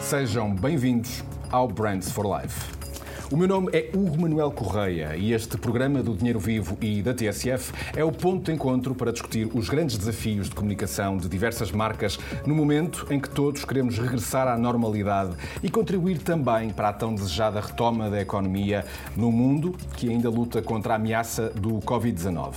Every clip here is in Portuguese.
Sejam bem-vindos ao Brands for Life. O meu nome é Hugo Manuel Correia e este programa do Dinheiro Vivo e da TSF é o ponto de encontro para discutir os grandes desafios de comunicação de diversas marcas no momento em que todos queremos regressar à normalidade e contribuir também para a tão desejada retoma da economia no mundo que ainda luta contra a ameaça do Covid-19.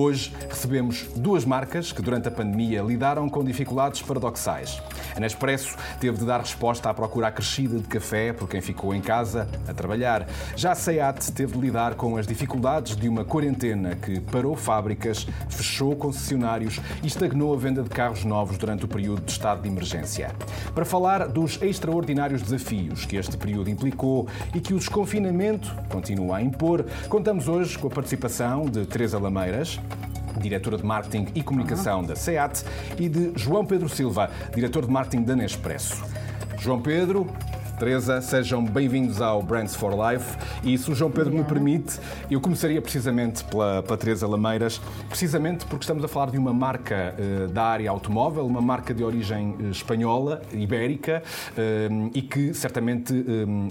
Hoje recebemos duas marcas que durante a pandemia lidaram com dificuldades paradoxais. A Nespresso teve de dar resposta à procura acrescida de café por quem ficou em casa a trabalhar. Já a SEAT teve de lidar com as dificuldades de uma quarentena que parou fábricas, fechou concessionários e estagnou a venda de carros novos durante o período de estado de emergência. Para falar dos extraordinários desafios que este período implicou e que o desconfinamento continua a impor, contamos hoje com a participação de Teresa Lameiras, diretora de marketing e comunicação da SEAT, e de João Pedro Silva, diretor de marketing da Nespresso. João Pedro, Teresa, sejam bem-vindos ao Brands for Life. E se o João Pedro me permite, eu começaria precisamente pela, pela Teresa Lameiras, precisamente porque estamos a falar de uma marca uh, da área automóvel, uma marca de origem uh, espanhola, ibérica, uh, e que certamente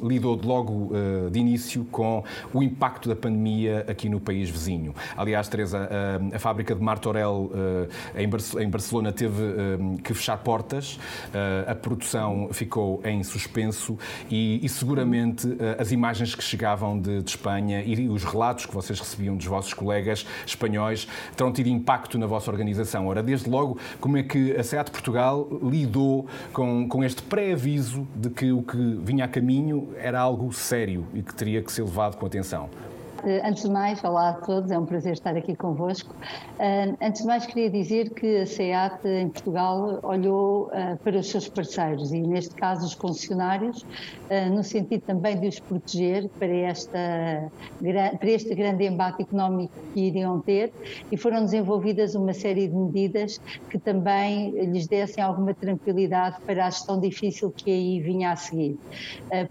lidou logo de início com o impacto da pandemia aqui no país vizinho. Aliás, Teresa, a fábrica de Martorell em Barcelona teve que fechar portas, a produção ficou em suspenso e, e seguramente uh, as imagens que chegavam de, de, Espanha e os relatos que vocês recebiam dos vossos colegas espanhóis terão tido impacto na vossa organização. Ora, desde logo, como é que a SEAT Portugal lidou com, com este pré-aviso de que o que vinha a caminho era algo sério e que teria que ser levado com atenção? Eh, antes de mais, olá a todos, é um prazer estar aqui convosco. Eh, antes de mais, queria dizer que a SEAT em Portugal olhou eh, para os seus parceiros e, neste caso, os concessionários, no sentido também de os proteger para, esta, para este grande embate económico que iriam ter e foram desenvolvidas uma série de medidas que também lhes dessem alguma tranquilidade para a gestão difícil que aí vinha a seguir.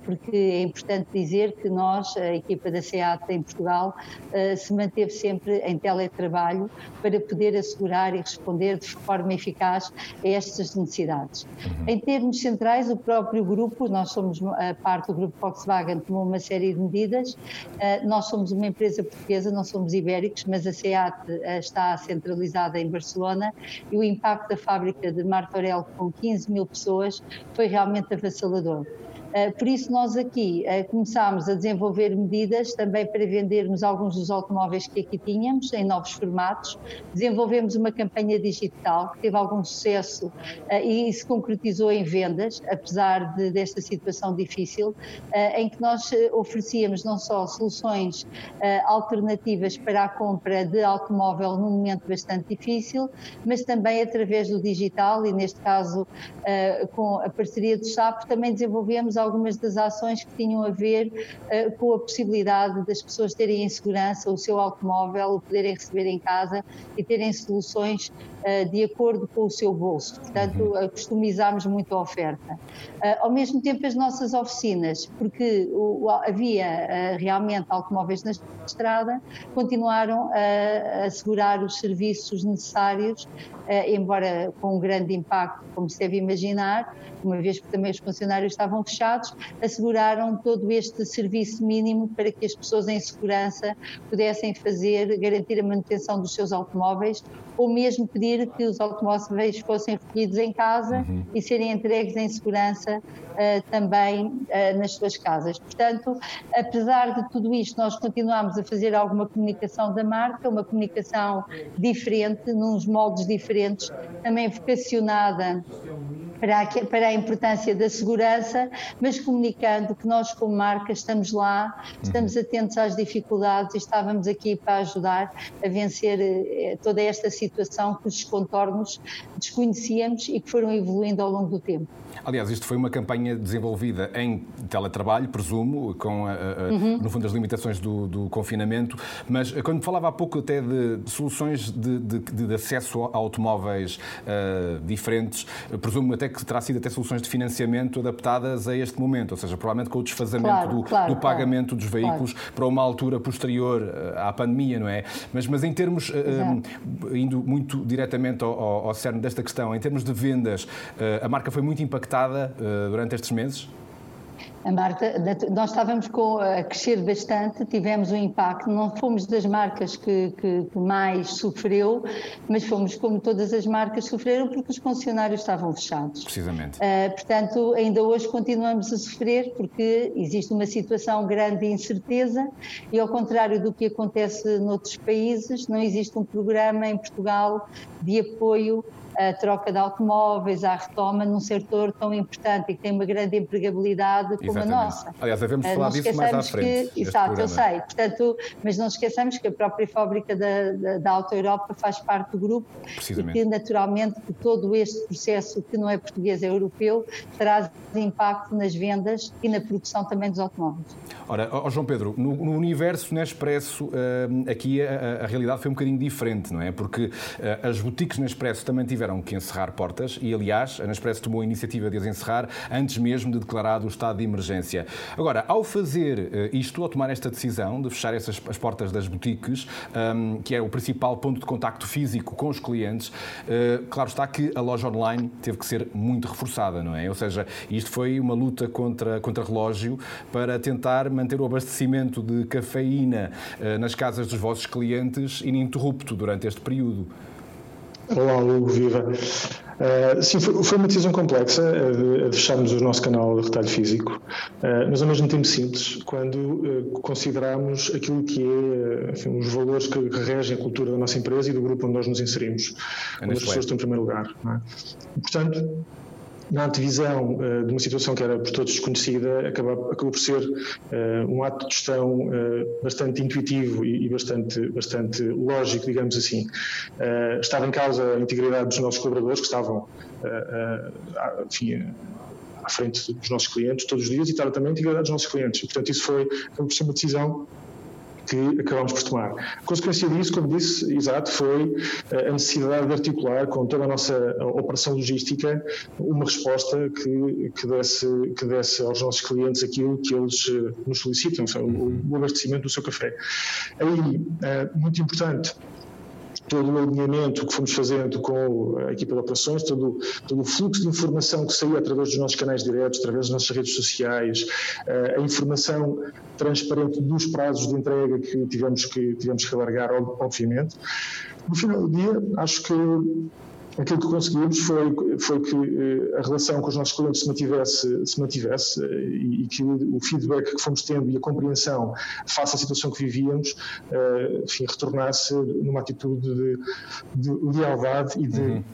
Porque é importante dizer que nós, a equipa da SEAT em Portugal, Portugal uh, se manteve sempre em teletrabalho para poder assegurar e responder de forma eficaz a estas necessidades. Uhum. Em termos centrais, o próprio grupo, nós somos a parte do grupo Volkswagen, tomou uma série de medidas. Uh, nós somos uma empresa portuguesa, não somos ibéricos, mas a SEAT está centralizada em Barcelona e o impacto da fábrica de Martorell com 15 mil pessoas foi realmente avassalador. Eh, por isso, nós aqui eh, começámos a desenvolver medidas também para vendermos alguns dos automóveis que aqui tínhamos, em novos formatos. Desenvolvemos uma campanha digital que teve algum sucesso eh, e se concretizou em vendas, apesar de, desta situação difícil, em que nós oferecíamos não só soluções alternativas para a compra de automóvel num momento bastante difícil, mas também através do digital e, neste caso, com a parceria do SAP, também desenvolvemos algumas das ações que tinham a ver uh, com a possibilidade das pessoas terem em segurança o seu automóvel, o poderem receber em casa e terem soluções uh, de acordo com o seu bolso. Portanto, uhum. customizámos muito a oferta. Uh, ao mesmo tempo, as nossas oficinas, porque o, o, havia realmente automóveis na estrada, continuaram a assegurar os serviços necessários, embora com um grande impacto, como se deve imaginar, uma vez que também os funcionários estavam fechados, asseguraram todo este serviço mínimo para que as pessoas em segurança pudessem fazer, garantir a manutenção dos seus automóveis ou mesmo pedir que os automóveis fossem recolhidos em casa uhum. e serem entregues em segurança uh, também uh, nas suas casas. Portanto, apesar de tudo isto, nós continuamos a fazer alguma comunicação da marca, uma comunicação diferente, nos moldes diferentes, também vocacionada para a, para a importância da segurança, mas comunicando que nós, como marca, estamos lá, estamos uhum. atentos às dificuldades e estávamos aqui para ajudar a vencer eh, toda esta situação cujos contornos desconhecíamos e que foram evoluindo ao longo do tempo. Aliás, isto foi uma campanha desenvolvida em teletrabalho, presumo, com, a, a, uhum. no fundo, as limitações do, do, confinamento, mas quando falava há pouco até de, de soluções de, de, de, acesso a automóveis uh, diferentes, presumo até é que terá sido até soluções de financiamento adaptadas a este momento, ou seja, provavelmente com o desfazamento claro, do, claro, do, pagamento claro, dos veículos para uma altura posterior eh, à pandemia, não é? Mas, mas em termos, um, eh, indo muito diretamente ao, ao, ao cerne desta questão, em termos de vendas, a marca foi muito impactada durante estes meses? Marta, nós estávamos com, a crescer bastante, tivemos um impacto, não fomos das marcas que, que, que, mais sofreu, mas fomos como todas as marcas sofreram porque os concessionários estavam fechados. Precisamente. Uh, portanto, ainda hoje continuamos a sofrer porque existe uma situação grande de incerteza e ao contrário do que acontece noutros países, não existe um programa em Portugal de apoio a troca de automóveis, à retoma num setor tão importante e que tem uma grande empregabilidade como Exatamente. a nossa. Aliás, devemos falar disso mais à frente. Que, exato, eu sei. Portanto, mas não esqueçamos que a própria fábrica da, da, da Auto Europa faz parte do grupo e que, naturalmente, que todo este processo, que não é português, é europeu, traz impacto nas vendas e na produção também dos automóveis. Ora, oh João Pedro, no, no universo Nespresso, uh, aqui a, a, realidade foi um bocadinho diferente, não é? Porque uh, as boutiques Nespresso também tiveram que encerrar portas e, aliás, a Nespresso tomou a iniciativa de as encerrar antes mesmo de declarado o estado de emergência. Agora, ao fazer uh, isto, ao tomar esta decisão de fechar essas, as portas das boutiques, um, que é o principal ponto de contacto físico com os clientes, claro está que a loja online teve que ser muito reforçada, não é? Ou seja, isto foi uma luta contra, contra relógio para tentar manter o abastecimento de cafeína eh, nas casas dos vossos clientes ininterrupto durante este período? Olá, Hugo, viva. Uh, sim, foi, foi, uma decisão complexa a de, fecharmos o nosso canal de retalho físico, uh, mas ao mesmo tempo simples, quando uh, consideramos aquilo que é enfim, os valores que, que, regem a cultura da nossa empresa e do grupo onde nós nos inserimos, onde as pessoas estão em primeiro lugar. É? Portanto, na antevisão uh, de uma situação que era por todos desconhecida, acabou, acabou por ser uh, um ato de gestão uh, bastante intuitivo e, e, bastante, bastante lógico, digamos assim. estava em causa a integridade dos nossos colaboradores, que estavam enfim, à frente dos nossos clientes todos os dias e estava também a integridade dos nossos clientes. E, portanto, isso foi, acabou por ser uma decisão que acabamos por tomar. A consequência disso, como disse, exato, foi eh, a necessidade de articular com toda a nossa operação logística uma resposta que, que, desse, que desse aos nossos clientes aquilo que eles eh, nos solicitam, o abastecimento do seu café. Aí, eh, muito importante, todo o alinhamento que fomos fazendo com a equipa de operações, todo, todo o fluxo de informação que saía através dos nossos canais diretos, através das nossas redes sociais, eh, a informação transparente dos prazos de entrega que tivemos que, tivemos que alargar, obviamente. No final do dia, acho que aquilo que conseguimos foi, foi que eh, a relação com os nossos clientes se mantivesse, se mantivesse eh, e, que o, feedback que fomos tendo e a compreensão face à situação que vivíamos eh, enfim, retornasse numa atitude de, de lealdade e de. Uhum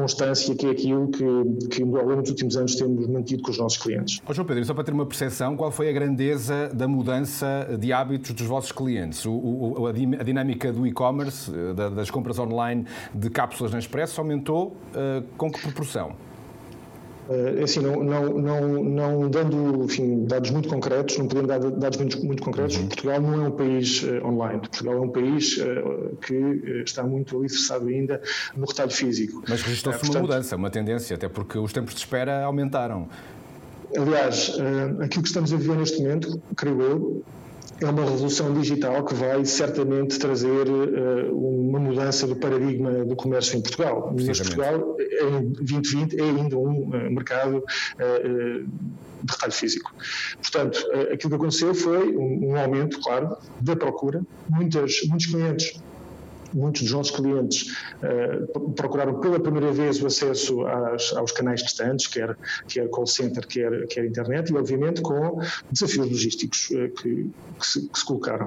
constância, que é aquilo que, que ao longo dos últimos anos temos mantido com os nossos clientes. Oh, João Pedro, só para ter uma percepção, qual foi a grandeza da mudança de hábitos dos vossos clientes? O, o, a dinâmica do e-commerce, eh, das compras online de cápsulas na Expresso, aumentou uh, com que proporção? É assim, não, não, não, não dando enfim, dados muito concretos, não podendo dar dados muito, muito concretos, uhum. Portugal não é um país uh, online. Portugal é um país uh, que está muito alicerçado ainda no retalho físico. Mas registrou-se uh, uma mudança, uma tendência, até porque os tempos de espera aumentaram. Aliás, aquilo que estamos a viver neste momento, creio eu, é uma revolução digital que vai certamente trazer uh, uma mudança do paradigma do comércio em Portugal. Mas Portugal, em 2020, é ainda um uh, mercado uh, de retalho físico. Portanto, aquilo que aconteceu foi um, um aumento, claro, da procura. Muitas, muitos clientes muitos dos nossos clientes uh, procuraram pela primeira vez o acesso às, aos canais distantes, quer, quer call center, quer, quer internet, e obviamente com desafios logísticos uh, que, que, se, que, se, colocaram.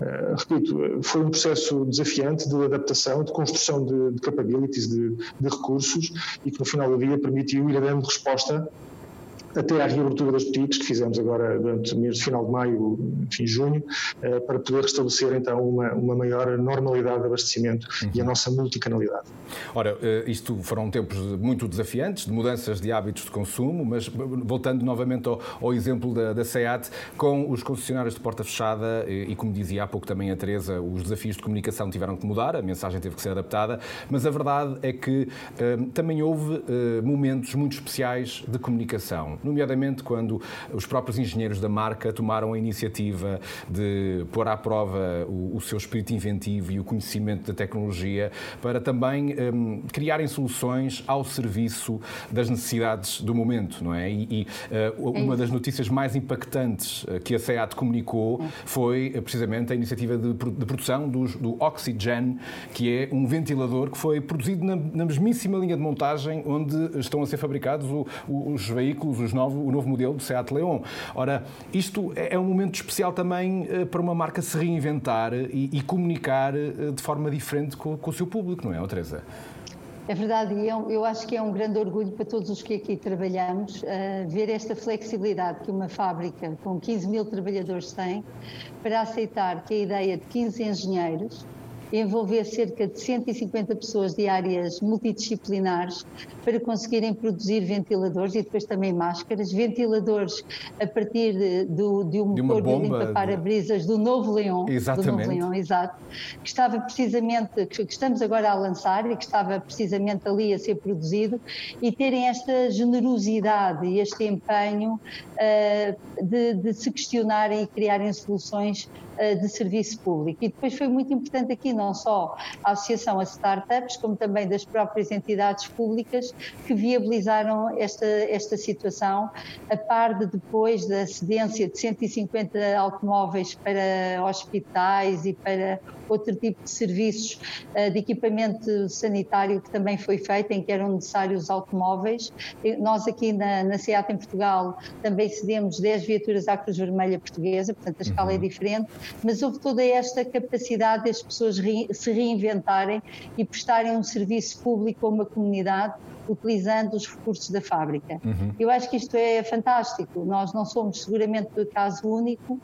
Uh, repito, foi um processo desafiante de adaptação, de construção de, de capabilities, de, de recursos, e que no final do dia permitiu ir dando resposta até à reabertura das boutiques que fizemos agora durante o mês de final de maio, enfim, junho, para poder restabelecer então uma, uma maior normalidade de abastecimento uhum. e a nossa multicanalidade. Ora, isto foram tempos muito desafiantes, de mudanças de hábitos de consumo, mas voltando novamente ao, ao exemplo da, da SEAT, com os concessionários de porta fechada e, como dizia há pouco também a Teresa, os desafios de comunicação tiveram que mudar, a mensagem teve que ser adaptada, mas a verdade é que também houve momentos muito especiais de comunicação, nomeadamente quando os próprios engenheiros da marca tomaram a iniciativa de pôr à prova o, o seu espírito inventivo e o conhecimento da tecnologia para também hum, criarem soluções ao serviço das necessidades do momento, não é? E, e uh, uma das notícias mais impactantes uh, que a SEAT comunicou foi uh, precisamente a iniciativa de, de produção do, do Oxygen, que é um ventilador que foi produzido na, na mesmíssima linha de montagem onde estão a ser fabricados o, o, os veículos, os novo, o novo modelo do Seat Leon. Ora, isto é, é um momento especial também para uma marca se reinventar e, e comunicar de forma diferente com, com, o seu público, não é, Teresa? É verdade, e eu, eu, acho que é um grande orgulho para todos os que aqui trabalhamos uh, ver esta flexibilidade que uma fábrica com 15 mil trabalhadores tem para aceitar que a ideia de 15 engenheiros envolver cerca de 150 pessoas de áreas multidisciplinares para conseguirem produzir ventiladores e depois também máscaras, ventiladores a partir de, de, de um motor de, de limpa-para-brisas do novo Leão, Exatamente. do novo Leão, exato, que estava precisamente, que estamos agora a lançar e que estava precisamente ali a ser produzido e terem esta generosidade e este empenho uh, de, de se questionarem e criarem soluções de serviço público. E depois foi muito importante aqui não só a associação a startups, como também das próprias entidades públicas que viabilizaram esta, esta situação, a par de depois da cedência de 150 automóveis para hospitais e para outro tipo de serviços uh, de equipamento sanitário que também foi feito, em que eram necessários automóveis. Nós aqui na, na SEAT em Portugal também cedemos 10 viaturas à Cruz Vermelha Portuguesa, portanto a escala é uhum. é diferente, mas houve toda esta capacidade das pessoas re, se reinventarem e prestarem um serviço público a uma comunidade utilizando os recursos da fábrica. Uhum. Eu acho que isto é fantástico. Nós não somos seguramente o caso único, uh,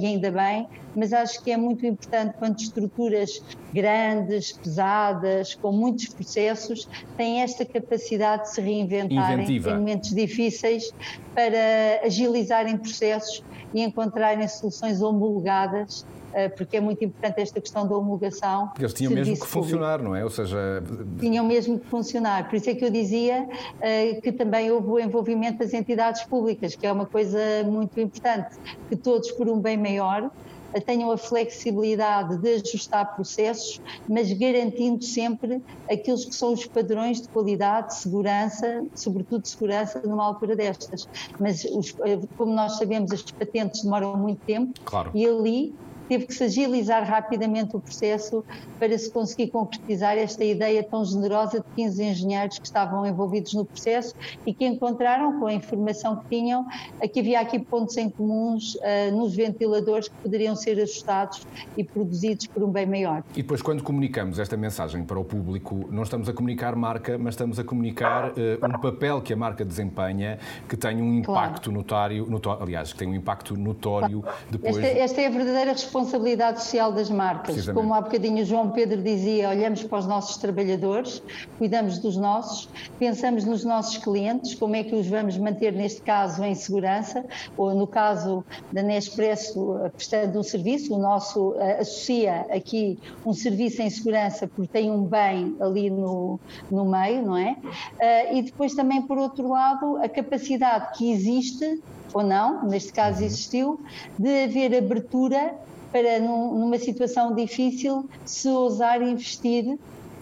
e ainda bem, mas acho que é muito importante quando estruturas grandes, pesadas, com muitos processos, têm esta capacidade de se reinventarem Inventiva. em momentos difíceis para agilizarem processos e encontrarem soluções homologadas eh, porque é muito importante esta questão da homologação. Eles tinham mesmo que funcionar, não é? Ou seja. Tinham mesmo que funcionar. Por isso é que eu dizia uh, que também houve o envolvimento das entidades públicas, que é uma coisa muito importante, que todos, por um bem maior, eh, tenham a flexibilidade de ajustar processos, mas garantindo sempre aqueles que são os padrões de qualidade, segurança, sobretudo segurança numa altura destas. Mas, os, como nós sabemos, as patentes demoram muito tempo claro. e ali teve que se agilizar rapidamente o processo para se conseguir concretizar esta ideia tão generosa de 15 engenheiros que estavam envolvidos no processo e que encontraram, com a informação que tinham, que havia aqui pontos em comuns uh, nos ventiladores que poderiam ser ajustados e produzidos por um bem maior. E depois, quando comunicamos esta mensagem para o público, não estamos a comunicar marca, mas estamos a comunicar uh, um papel que a marca desempenha que tem um impacto claro. notório, notório, aliás, que tem um impacto notório depois. Esta, esta é a verdadeira responsabilidade responsabilidade social das marcas. Como há bocadinho o João Pedro dizia, olhamos para os nossos trabalhadores, cuidamos dos nossos, pensamos nos nossos clientes, como é que os vamos manter, neste caso, em segurança, ou no caso da Nespresso, prestando um serviço, o nosso uh, associa aqui um serviço em segurança porque tem um bem ali no, no meio, não é? Uh, e depois também, por outro lado, a capacidade que existe ou não, neste caso uhum. existiu, de haver abertura para, numa situação difícil, se ousar investir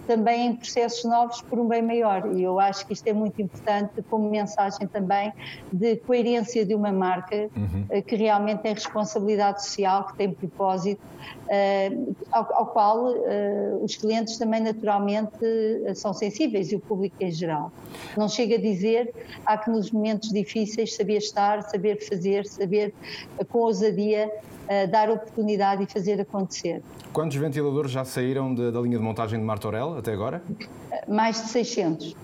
também em processos novos por um bem maior. E eu acho que isto é muito importante como mensagem também de coerência de uma marca uhum. Eh, que realmente tem responsabilidade social, que tem propósito, uh, ao, ao, qual uh, os clientes também naturalmente uh, são sensíveis e o público em geral. Não chega a dizer, há que nos momentos difíceis saber estar, saber fazer, saber com ousadia dar oportunidade e fazer acontecer. Quantos ventiladores já saíram de, da linha de montagem de Martorell até agora? Mais de 600.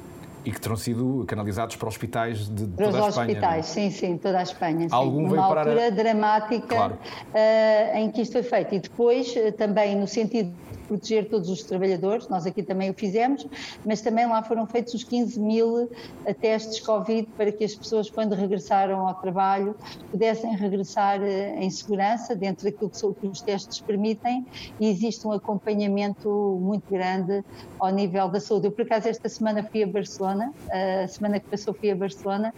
E que terão sido canalizados para hospitais de, para toda a Espanha. Para os hospitais, sim, sim, toda a Espanha. Sim. Algum Uma altura parar... dramática claro. uh, em que isto foi feito. E depois, uh, também no sentido proteger todos os trabalhadores, nós aqui também o fizemos, mas também lá foram feitos os 15 mil testes Covid para que as pessoas, quando regressaram ao trabalho, pudessem regressar eh, em segurança, dentro daquilo que os testes permitem, e existe um acompanhamento muito grande ao nível da saúde. Eu, por acaso, esta semana fui a Barcelona, a semana que passou fui a Barcelona,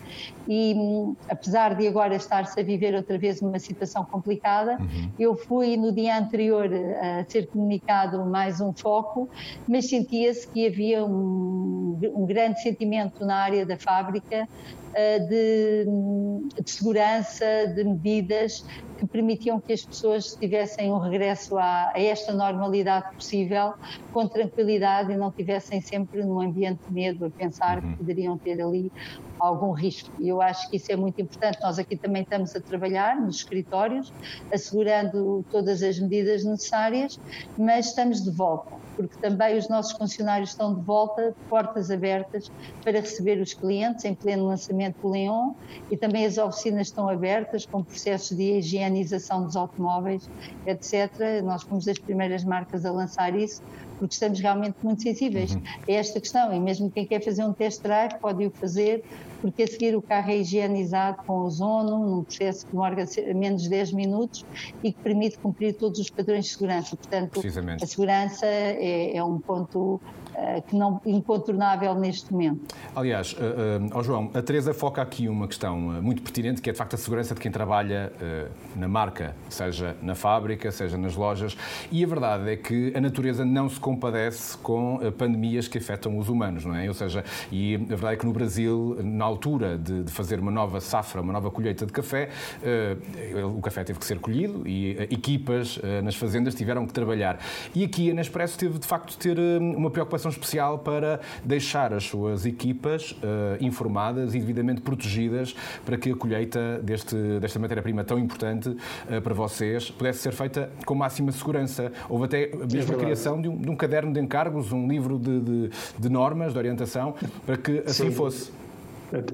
e hum, apesar de agora estar-se a viver outra vez numa situação complicada, uhum. eu fui no dia anterior a ser comunicado mais um foco, mas sentia-se que havia um, um, grande sentimento na área da fábrica uh, de, de, segurança, de medidas que permitiam que as pessoas tivessem um regresso a, a, esta normalidade possível com tranquilidade e não tivessem sempre num ambiente de medo a pensar uhum. que poderiam ter ali algum risco. E eu acho que isso é muito importante. Nós aqui também estamos a trabalhar nos escritórios, assegurando todas as medidas necessárias, mas estamos de volta, porque também os nossos funcionários estão de volta, portas abertas para receber os clientes em pleno lançamento do Leon e também as oficinas estão abertas com processos de higienização dos automóveis, etc. Nós fomos das primeiras marcas a lançar isso porque estamos realmente muito sensíveis uhum. a esta questão e mesmo quem quer fazer um test drive pode o fazer porque a seguir o carro é higienizado com ozono, num processo que demora menos de 10 minutos e que permite cumprir todos os padrões de segurança. Portanto, a segurança é, é um ponto que não incontornável neste momento. Aliás, uh, uh, João, a Teresa foca aqui uma questão muito pertinente, que é de facto a segurança de quem trabalha na marca, seja na fábrica, seja nas lojas, e a verdade é que a natureza não se compadece com pandemias que afetam os humanos, não é? Ou seja, e a verdade é que no Brasil, na altura de, fazer uma nova safra, uma nova colheita de café, o café teve que ser colhido e equipas nas fazendas tiveram que trabalhar. E aqui a Nespresso teve de facto de ter uma preocupação especial para deixar as suas equipas informadas e devidamente protegidas para que a colheita deste, desta matéria-prima tão importante para vocês pudesse ser feita com máxima segurança. Houve até mesmo é a criação de um, de um, caderno de encargos, um livro de, de, de normas, de orientação, para que assim Sim. fosse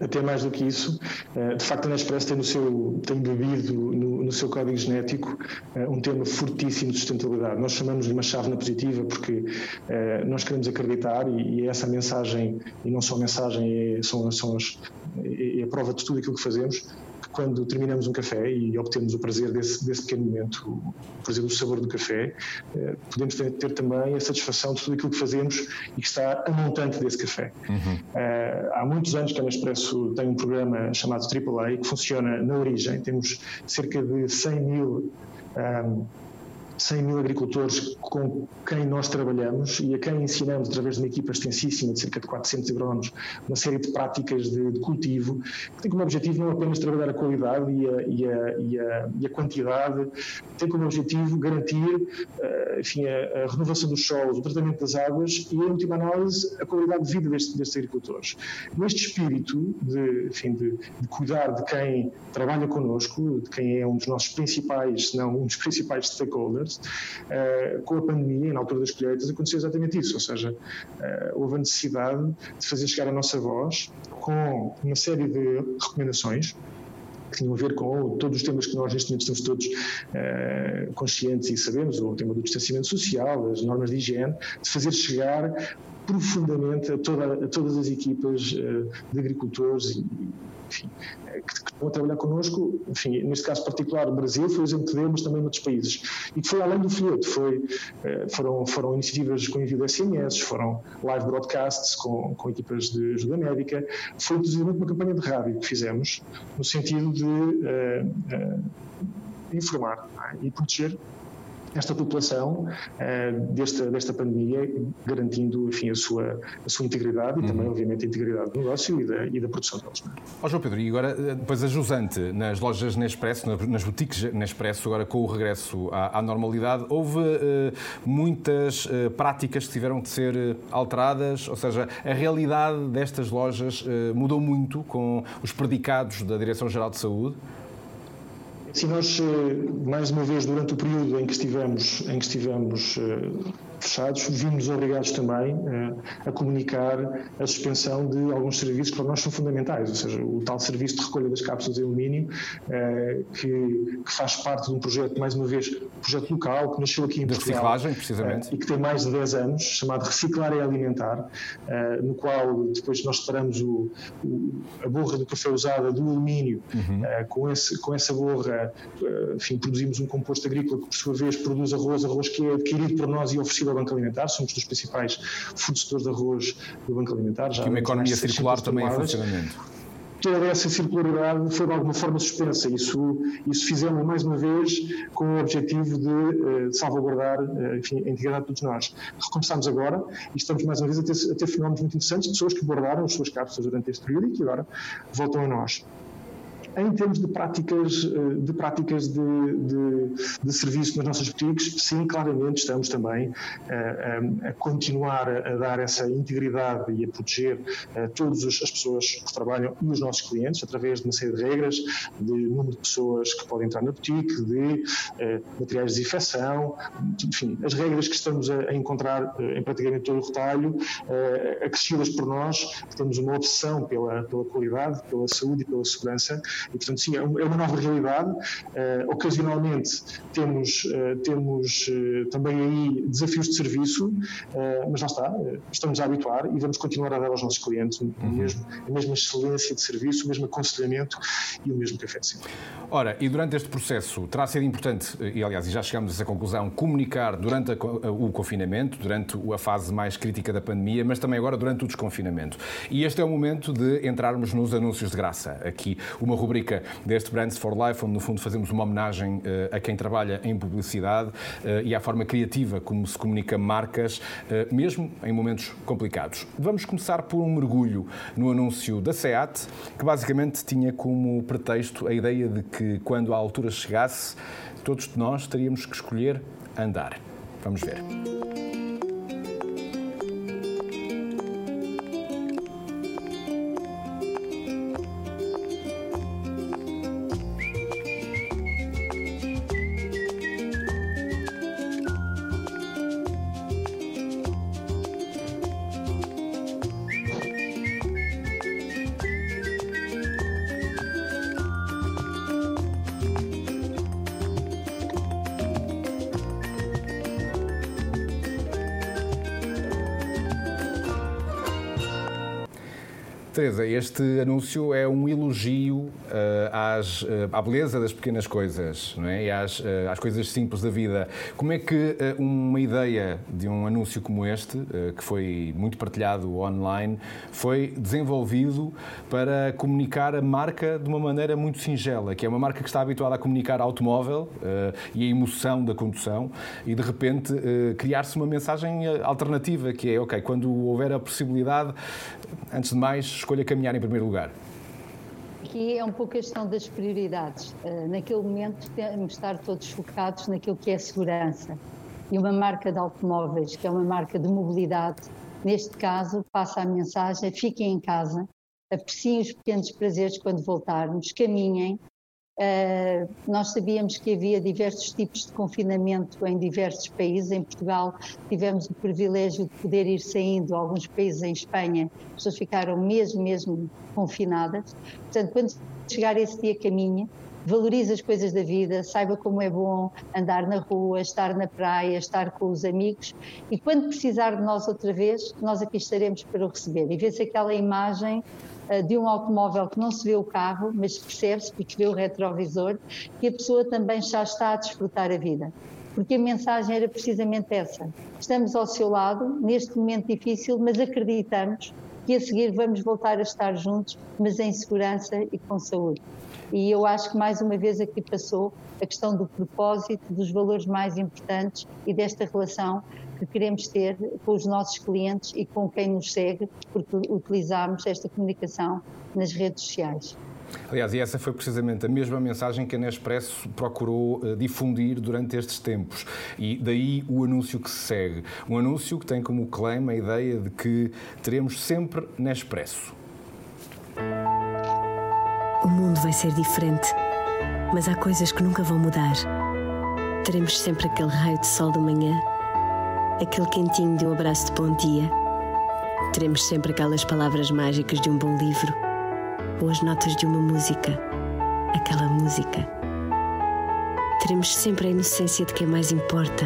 até mais do que isso, eh, de facto a Nespresso tem, no seu, tem bebido no, no seu código genético eh, um tema fortíssimo de sustentabilidade. Nós chamamos-lhe uma chave na positiva porque eh, nós queremos acreditar e, e essa mensagem, e não só a mensagem, é, são, são as, é a prova de tudo aquilo que fazemos, quando terminamos um café e obtemos o prazer desse, desse pequeno momento, o prazer do sabor do café, eh, podemos ter, ter, também a satisfação de tudo aquilo que fazemos e que está a montante desse café. Uhum. Uh, há muitos anos que a Nespresso tem um programa chamado AAA que funciona na origem. Temos cerca de 100 mil um, ehm, 100 mil agricultores com quem nós trabalhamos e a quem ensinamos, através de uma equipa extensíssima de cerca de 400 agrónomos, uma série de práticas de, de cultivo, que tem como objetivo não apenas trabalhar a qualidade e a, e a, e a, e a quantidade, tem como objetivo garantir uh, enfim, a, renovação dos solos, o tratamento das águas e, em última análise, a qualidade de vida destes, destes agricultores. Neste espírito de, enfim, de, de cuidar de quem trabalha connosco, de quem é um dos nossos principais, se não um dos principais stakeholders, uh, com a pandemia, na altura das colheitas, aconteceu exatamente isso, ou seja, uh, houve a necessidade de fazer chegar a nossa voz com uma série de recomendações que tinham a ver com todos os temas que nós neste momento estamos todos uh, conscientes e sabemos, o tema do distanciamento social, as normas de higiene, de fazer chegar profundamente a, toda, a todas as equipas uh, de agricultores e, enfim, que, estão a trabalhar connosco, enfim, neste caso particular, Brasil foi o exemplo que deu, mas também outros países. E que foi além do folheto, foi, eh, foram, foram iniciativas com envio de SMS, foram live broadcasts com, com equipas de ajuda médica, foi inclusive uma campanha de rádio que fizemos, no sentido de uh, uh, informar é? e proteger esta população uh, desta, desta pandemia, garantindo enfim, a, sua, a sua integridade uhum. e também, obviamente, a integridade do negócio e da, e da produção deles. Oh, João Pedro, e agora, eh, depois a jusante nas lojas Nespresso, nas boutiques Nespresso, agora com o regresso à, à normalidade, houve uh, muitas uh, práticas que tiveram de ser alteradas, ou seja, a realidade destas lojas mudou muito com os predicados da Direção-Geral de Saúde? Sim, nós, mais uma vez, durante o período em que estivemos, em que estivemos fechados, vimos obrigados também a comunicar a suspensão de alguns serviços que para nós são fundamentais, ou seja, o tal serviço de recolha das cápsulas de alumínio, que, que faz parte de um projeto, mais uma vez, projeto local, que nasceu aqui em de Portugal. reciclagem, precisamente. E que tem mais de 10 anos, chamado Reciclar e Alimentar, no qual depois nós separamos o, o, a borra do café usada do alumínio, uhum. com, esse, com essa borra, enfim, produzimos um composto agrícola que, por sua vez, produz arroz, arroz que é adquirido por nós e oferecido ao Banco Alimentar, somos dos principais fornecedores de arroz do Banco Alimentar. Já e uma economia circular também em funcionamento toda essa circularidade foi de alguma forma suspensa. Isso, isso fizemos mais uma vez com o objetivo de, uh, salvaguardar uh, enfim, a integridade de todos nós. Recomeçamos agora e estamos mais uma vez a ter, a ter fenómenos muito interessantes pessoas que guardaram as suas cápsulas durante este período e que agora voltam a nós em termos de práticas eh, de, práticas de, de, de serviço nas nossas boutiques, sim, claramente estamos também a, eh, a, a continuar a dar essa integridade e a proteger eh, todas as pessoas que trabalham e os nossos clientes através de uma série de regras, de número de pessoas que podem entrar na boutique, de materiais de desinfecção, enfim, as regras que estamos a, encontrar em praticamente todo o retalho, acrescidas por nós, temos uma obsessão pela, pela qualidade, pela saúde e pela segurança e, portanto, sim, é, é uma nova realidade. Uh, ocasionalmente temos, uh, temos uh, também aí desafios de serviço, mas lá está, estamos a habituar e vamos continuar a dar aos nossos clientes uhum. mesmo, a mesma excelência de serviço, o mesmo aconselhamento e o mesmo café de sempre. Ora, e durante este processo terá sido importante, e aliás, já chegamos a essa conclusão, comunicar durante a, o confinamento, durante a fase mais crítica da pandemia, mas também agora durante o desconfinamento. E este é o momento de entrarmos nos anúncios de graça. Aqui uma rubrica rubrica deste Brands for Life, onde no fundo fazemos uma homenagem eh, a quem trabalha em publicidade eh, e à forma criativa como se comunica marcas, eh, mesmo em momentos complicados. Vamos começar por um mergulho no anúncio da SEAT, que basicamente tinha como pretexto a ideia de que quando a altura chegasse, todos nós teríamos que escolher andar. Vamos ver. Teresa, este anúncio é um elogio uh, às, uh, à beleza das pequenas coisas não é? e às, uh, às coisas simples da vida. Como é que uma ideia de um anúncio como este, que foi muito partilhado online, foi desenvolvido para comunicar a marca de uma maneira muito singela, que é uma marca que está habituada a comunicar automóvel e a emoção da condução e de repente criar-se uma mensagem alternativa que é, ok, quando houver a possibilidade, antes de mais, escolha caminhar em primeiro lugar? Aqui é um pouco a questão das prioridades. Uh, naquele momento temos de estar todos focados naquilo que é segurança. E uma marca de automóveis, que é uma marca de mobilidade, neste caso passa a mensagem: fiquem em casa, apreciem os pequenos prazeres quando voltarmos, caminhem, Uh, nós sabíamos que havia diversos tipos de confinamento em diversos países. Em Portugal tivemos o privilégio de poder ir saindo. Alguns países em Espanha, as pessoas ficaram mesmo, mesmo confinadas. Portanto, quando chegar esse dia, caminha, valorize as coisas da vida, saiba como é bom andar na rua, estar na praia, estar com os amigos e quando precisar de nós outra vez, nós aqui estaremos para o receber. E vê-se aquela imagem de um automóvel que não se vê o carro, mas percebe-se porque vê o retrovisor, que a pessoa também já está a desfrutar a vida. Porque a mensagem era precisamente essa. Estamos ao seu lado, neste momento difícil, mas acreditamos que a seguir vamos voltar a estar juntos, mas em segurança e com saúde. E eu acho que mais uma vez aqui passou a questão do propósito, dos valores mais importantes e desta relação que queremos ter com os nossos clientes e com quem nos segue, porque utilizamos esta comunicação nas redes sociais. Aliás, e essa foi precisamente a mesma mensagem que a Nespresso procurou uh, difundir durante estes tempos. E daí o anúncio que se segue. Um anúncio que tem como claim a ideia de que teremos sempre Nespresso. O mundo vai ser diferente Mas há coisas que nunca vão mudar. Teremos sempre aquele raio de sol da manhã, aquele quentinho de um abraço de bom dia. Teremos sempre aquelas palavras mágicas de um bom livro ou as notas de uma música, aquela música. Teremos sempre a inocência de quem mais importa.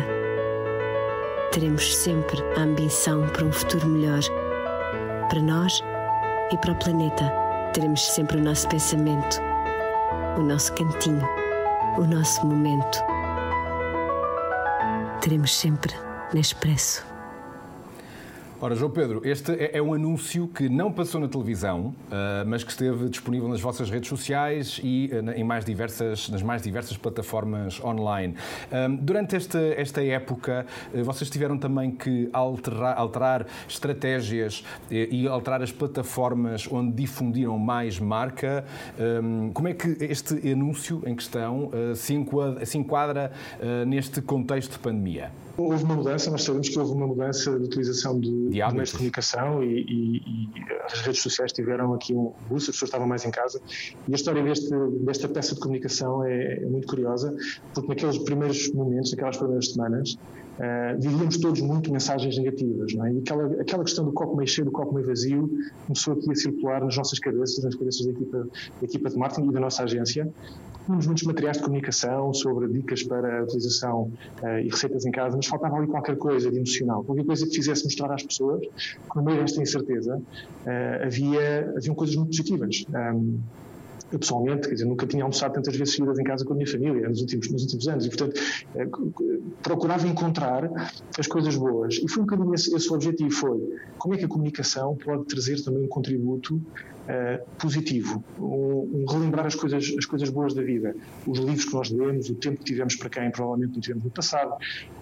Teremos sempre a ambição para um futuro melhor, para nós e para o planeta. Teremos sempre o nosso pensamento, o nosso cantinho, o nosso momento. Teremos sempre Nespresso. Ora, João Pedro, este é, é um anúncio que não passou na televisão, uh, mas que esteve disponível nas vossas redes sociais e uh, em mais diversas, nas mais diversas plataformas online. Um, durante esta, esta época, vocês tiveram também que alterar, alterar estratégias e alterar as plataformas onde difundiram mais marca. Como é que este anúncio em questão se enquadra, se enquadra neste contexto de pandemia? Houve uma mudança, nós sabemos que houve uma mudança de utilização de, de meios de comunicação e, e, e, as redes sociais tiveram aqui um boost, as pessoas estavam mais em casa. E a história deste, desta peça de comunicação é, é muito curiosa, porque naqueles primeiros momentos, naquelas primeiras semanas, uh, vivíamos todos muito mensagens negativas, não é? E aquela, aquela questão do copo meio cheio, do copo meio vazio, começou aqui a circular nas nossas cabeças, nas cabeças da equipa, da equipa de marketing e da nossa agência. Tínhamos muitos materiais de comunicação sobre dicas para a utilização uh, e receitas em casa, mas faltava ali qualquer coisa de emocional, qualquer coisa que fizesse mostrar às pessoas que no meio desta incerteza uh, havia, haviam coisas muito positivas. Um, eu pessoalmente, quer dizer, nunca tinha almoçado tantas vezes seguidas em casa com a minha família nos últimos, nos últimos anos e, portanto, eh, procurava encontrar as coisas boas. E foi um bocadinho esse, esse o objetivo, foi como é que a comunicação pode trazer também um contributo Uh, positivo, um, um, relembrar as coisas, as coisas boas da vida, os livros que nós lemos, o tempo que tivemos para quem provavelmente não tivemos no passado,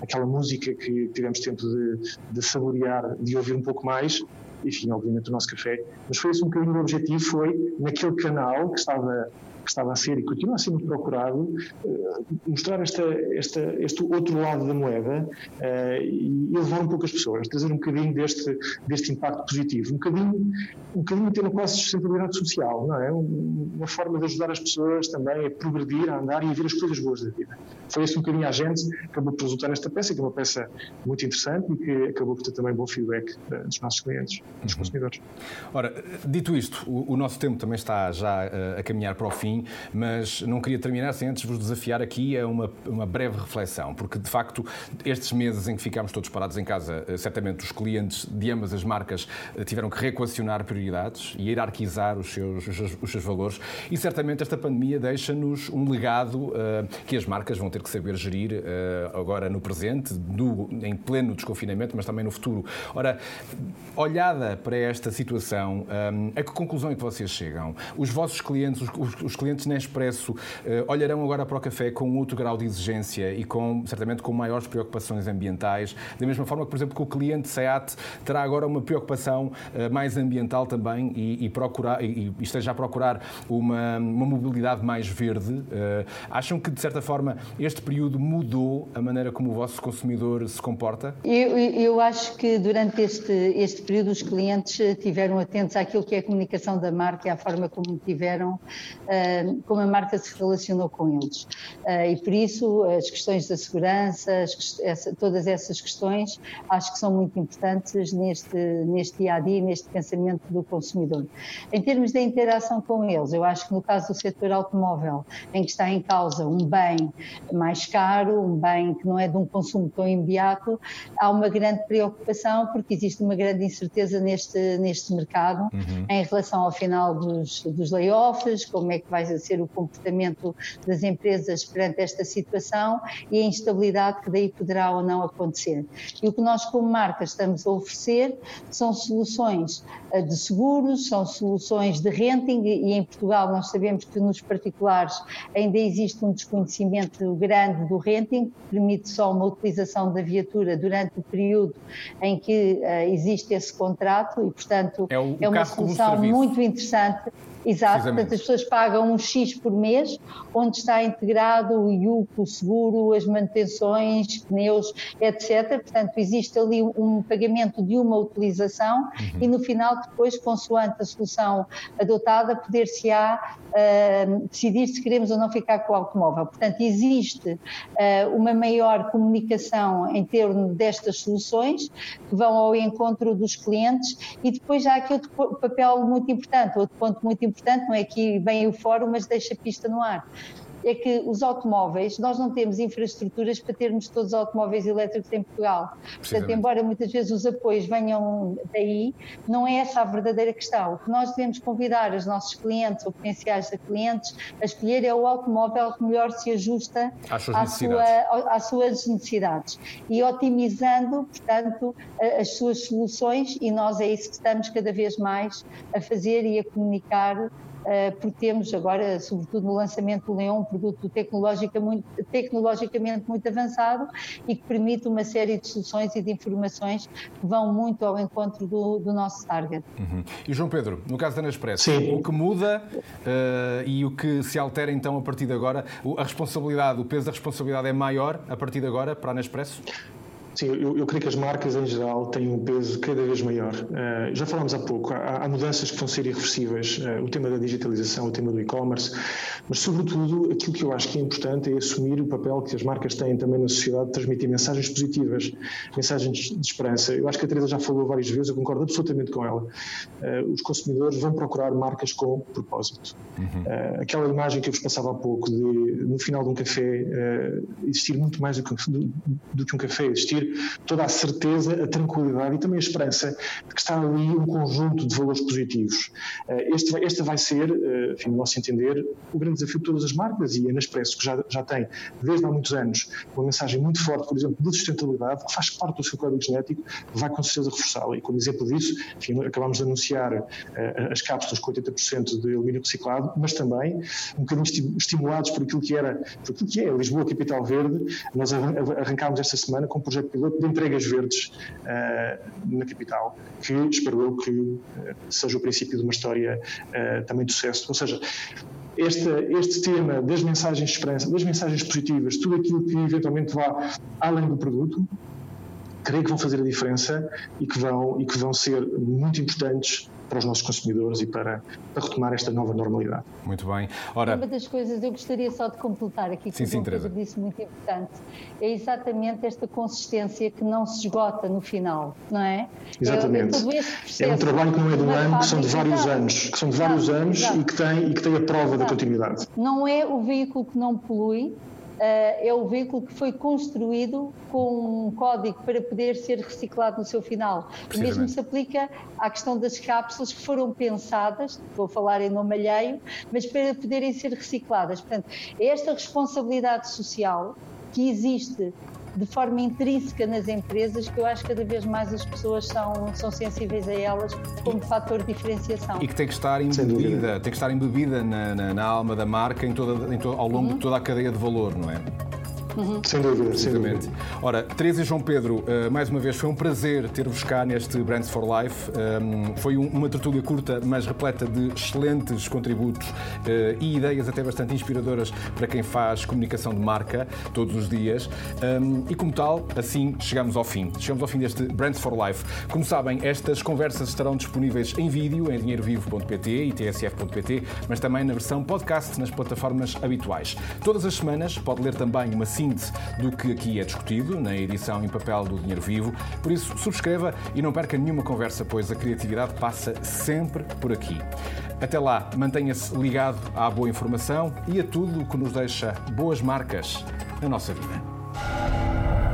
aquela música que tivemos tempo de, de saborear, de ouvir um pouco mais, enfim, obviamente o nosso café, mas foi esse um bocadinho o objetivo, foi naquele canal que estava que estava a ser e continua a ser muito procurado, eh, mostrar esta, esta, este outro lado da moeda uh, e levar um pouco as pessoas, trazer um bocadinho deste, deste impacto positivo, um bocadinho, um bocadinho ter quase sustentabilidade social, não é? Uma forma de ajudar as pessoas também a progredir, a andar e a ver as coisas boas da vida. Foi esse um bocadinho a gente que acabou por resultar nesta peça, que é uma peça muito interessante e que acabou por ter também bom feedback eh, dos nossos clientes, dos uhum. consumidores. Ora, dito isto, o, o, nosso tempo também está já a caminhar para o fim mas não queria terminar sem antes vos desafiar aqui a uma, uma breve reflexão, porque de facto estes meses em que ficámos todos parados em casa, eh, certamente os clientes de ambas as marcas eh, tiveram que reequacionar prioridades e hierarquizar os seus, os seus, os seus valores e certamente esta pandemia deixa-nos um legado uh, que as marcas vão ter que saber gerir uh, agora no presente, no, em pleno desconfinamento, mas também no futuro. Ora, olhada para esta situação, um, a que conclusão é que vocês chegam? Os vossos clientes, os, os clientes clientes Nespresso uh, olharão agora para o café com outro grau de exigência e com, certamente com maiores preocupações ambientais, da mesma forma que, por exemplo, que o cliente SEAT terá agora uma preocupação uh, mais ambiental também e, e procurar, e, e, esteja a procurar uma, uma mobilidade mais verde. Uh, acham que, de certa forma, este período mudou a maneira como o vosso consumidor se comporta? Eu, eu acho que durante este, este período os clientes tiveram atentos àquilo que é a comunicação da marca e à forma como tiveram como a marca se relacionou com eles. Eh, e por isso as questões da segurança, essa, todas essas questões, acho que são muito importantes neste, neste dia a dia, neste pensamento do consumidor. Em termos da interação com eles, eu acho que no caso do setor automóvel, em que está em causa um bem mais caro, um bem que não é de um consumo tão imediato, há uma grande preocupação porque existe uma grande incerteza neste, neste mercado uhum. em relação ao final dos, dos layoffs, como é que vai ser o comportamento das empresas perante esta situação e a instabilidade que daí poderá ou não acontecer. E o que nós, como marca, estamos a oferecer são soluções eh, de seguros, são soluções de renting e em Portugal nós sabemos que nos particulares ainda existe um desconhecimento grande do renting, que permite só uma utilização da viatura durante o período em que uh, existe esse contrato e, portanto, é, o, é uma solução muito interessante Exato, portanto as pessoas pagam um X por mês, onde está integrado o IUC, o seguro, as manutenções, pneus, etc. Portanto, existe ali um pagamento de uma utilização uhum. e no final, depois, consoante a solução adotada, poder-se-á uh, decidir se queremos ou não ficar com o automóvel. Portanto, existe uh, uma maior comunicação em termos destas soluções que vão ao encontro dos clientes e depois já há aqui outro papel muito importante, outro ponto muito importante, não é aqui bem o fórum, mas deixa pista no ar é que os automóveis, nós não temos infraestruturas para termos todos os automóveis elétricos em Portugal. Portanto, embora muitas vezes os apoios venham daí, não é essa a verdadeira questão. O que nós devemos convidar os nossos clientes ou potenciais clientes a escolher é o automóvel que melhor se ajusta às suas, à sua, às suas necessidades e otimizando, portanto, as suas soluções e nós é isso que estamos cada vez mais a fazer e a comunicar porque temos agora, sobretudo no lançamento do Leão, um produto muito, tecnologicamente muito avançado e que permite uma série de soluções e de informações que vão muito ao encontro do, do nosso target. Uhum. E João Pedro, no caso da Nespresso, Sim. o que muda uh, e o que se altera então a partir de agora, a responsabilidade, o peso da responsabilidade é maior a partir de agora para a Nespresso? Sim, eu, eu, creio que as marcas em geral têm um peso cada vez maior. Uh, já falámos há pouco, há, há, mudanças que vão ser irreversíveis, uh, o tema da digitalização, o tema do e-commerce, mas sobretudo aquilo que eu acho que é importante é assumir o papel que as marcas têm também na sociedade de transmitir mensagens positivas, mensagens de esperança. Eu acho que a Teresa já falou várias vezes, eu concordo absolutamente com ela. Uh, os consumidores vão procurar marcas com propósito. Uhum. aquela imagem que eu vos passava há pouco de no final de um café existir muito mais do que, do, do que um café, existir toda a certeza, a tranquilidade e também a esperança de que está ali um conjunto de valores positivos. Eh, este, este vai ser, eh, enfim, no nosso entender, o grande desafio de todas as marcas e a Nespresso, que já, já tem, desde há muitos anos, uma mensagem muito forte, por exemplo, de sustentabilidade, que faz parte do seu código genético, vai com certeza reforçá-la. E como exemplo disso, enfim, acabamos de anunciar uh, as cápsulas com 80% de alumínio reciclado, mas também um bocadinho estimulados por aquilo que era, por aquilo que é Lisboa Capital Verde, nós arrancámos esta semana com um projeto piloto de entregas verdes uh, na capital, que espero eu que uh, seja o princípio de uma história uh, também de sucesso. Ou seja, este, este tema das mensagens de esperança, das mensagens positivas, tudo aquilo que eventualmente vá além do produto, creio que vão fazer a diferença e que vão, e que vão ser muito importantes para os nossos consumidores e para, para retomar esta nova normalidade. Muito bem. Ora... Uma das coisas eu gostaria só de completar aqui, que sim, o disse muito importante, é exatamente esta consistência que não se esgota no final, não é? Exatamente. É, é um trabalho que não é de um ano, que são de vários exato. anos, que são de vários exato, anos exato. E, que tem, e que tem a prova exato. da continuidade. Não é o veículo que não polui, é o veículo que foi construído com um código para poder ser reciclado no seu final. O mesmo se aplica à questão das cápsulas que foram pensadas, vou falar em nome alheio, mas para poderem ser recicladas. Portanto, é esta responsabilidade social que existe de forma intrínseca nas empresas que eu acho que cada vez mais as pessoas são, são sensíveis a elas como fator de diferenciação. E que tem que estar embebida, tem que estar embebida na, na, na alma da marca em toda, em ao longo uhum. de toda a cadeia de valor, não é? Uhum. Sem dúvida, sem. Ora, Teresa e João Pedro, uh, mais uma vez foi um prazer ter-vos cá neste Brands for Life. Um, foi um, uma tertúlia curta, mas repleta de excelentes contributos uh, e ideias até bastante inspiradoras para quem faz comunicação de marca todos os dias. E como tal, assim chegamos ao fim. Chegamos ao fim deste Brands for Life. Como sabem, estas conversas estarão disponíveis em vídeo em dinheirovivo.pt e tsf.pt, mas também na versão podcast nas plataformas habituais. Todas as semanas pode ler também uma síntese do que aqui é discutido na edição em papel do Dinheiro Vivo. Por isso, subscreva e não perca nenhuma conversa, pois a criatividade passa sempre por aqui. Até lá, mantenha-se ligado à boa informação e a tudo o que nos deixa boas marcas na nossa vida.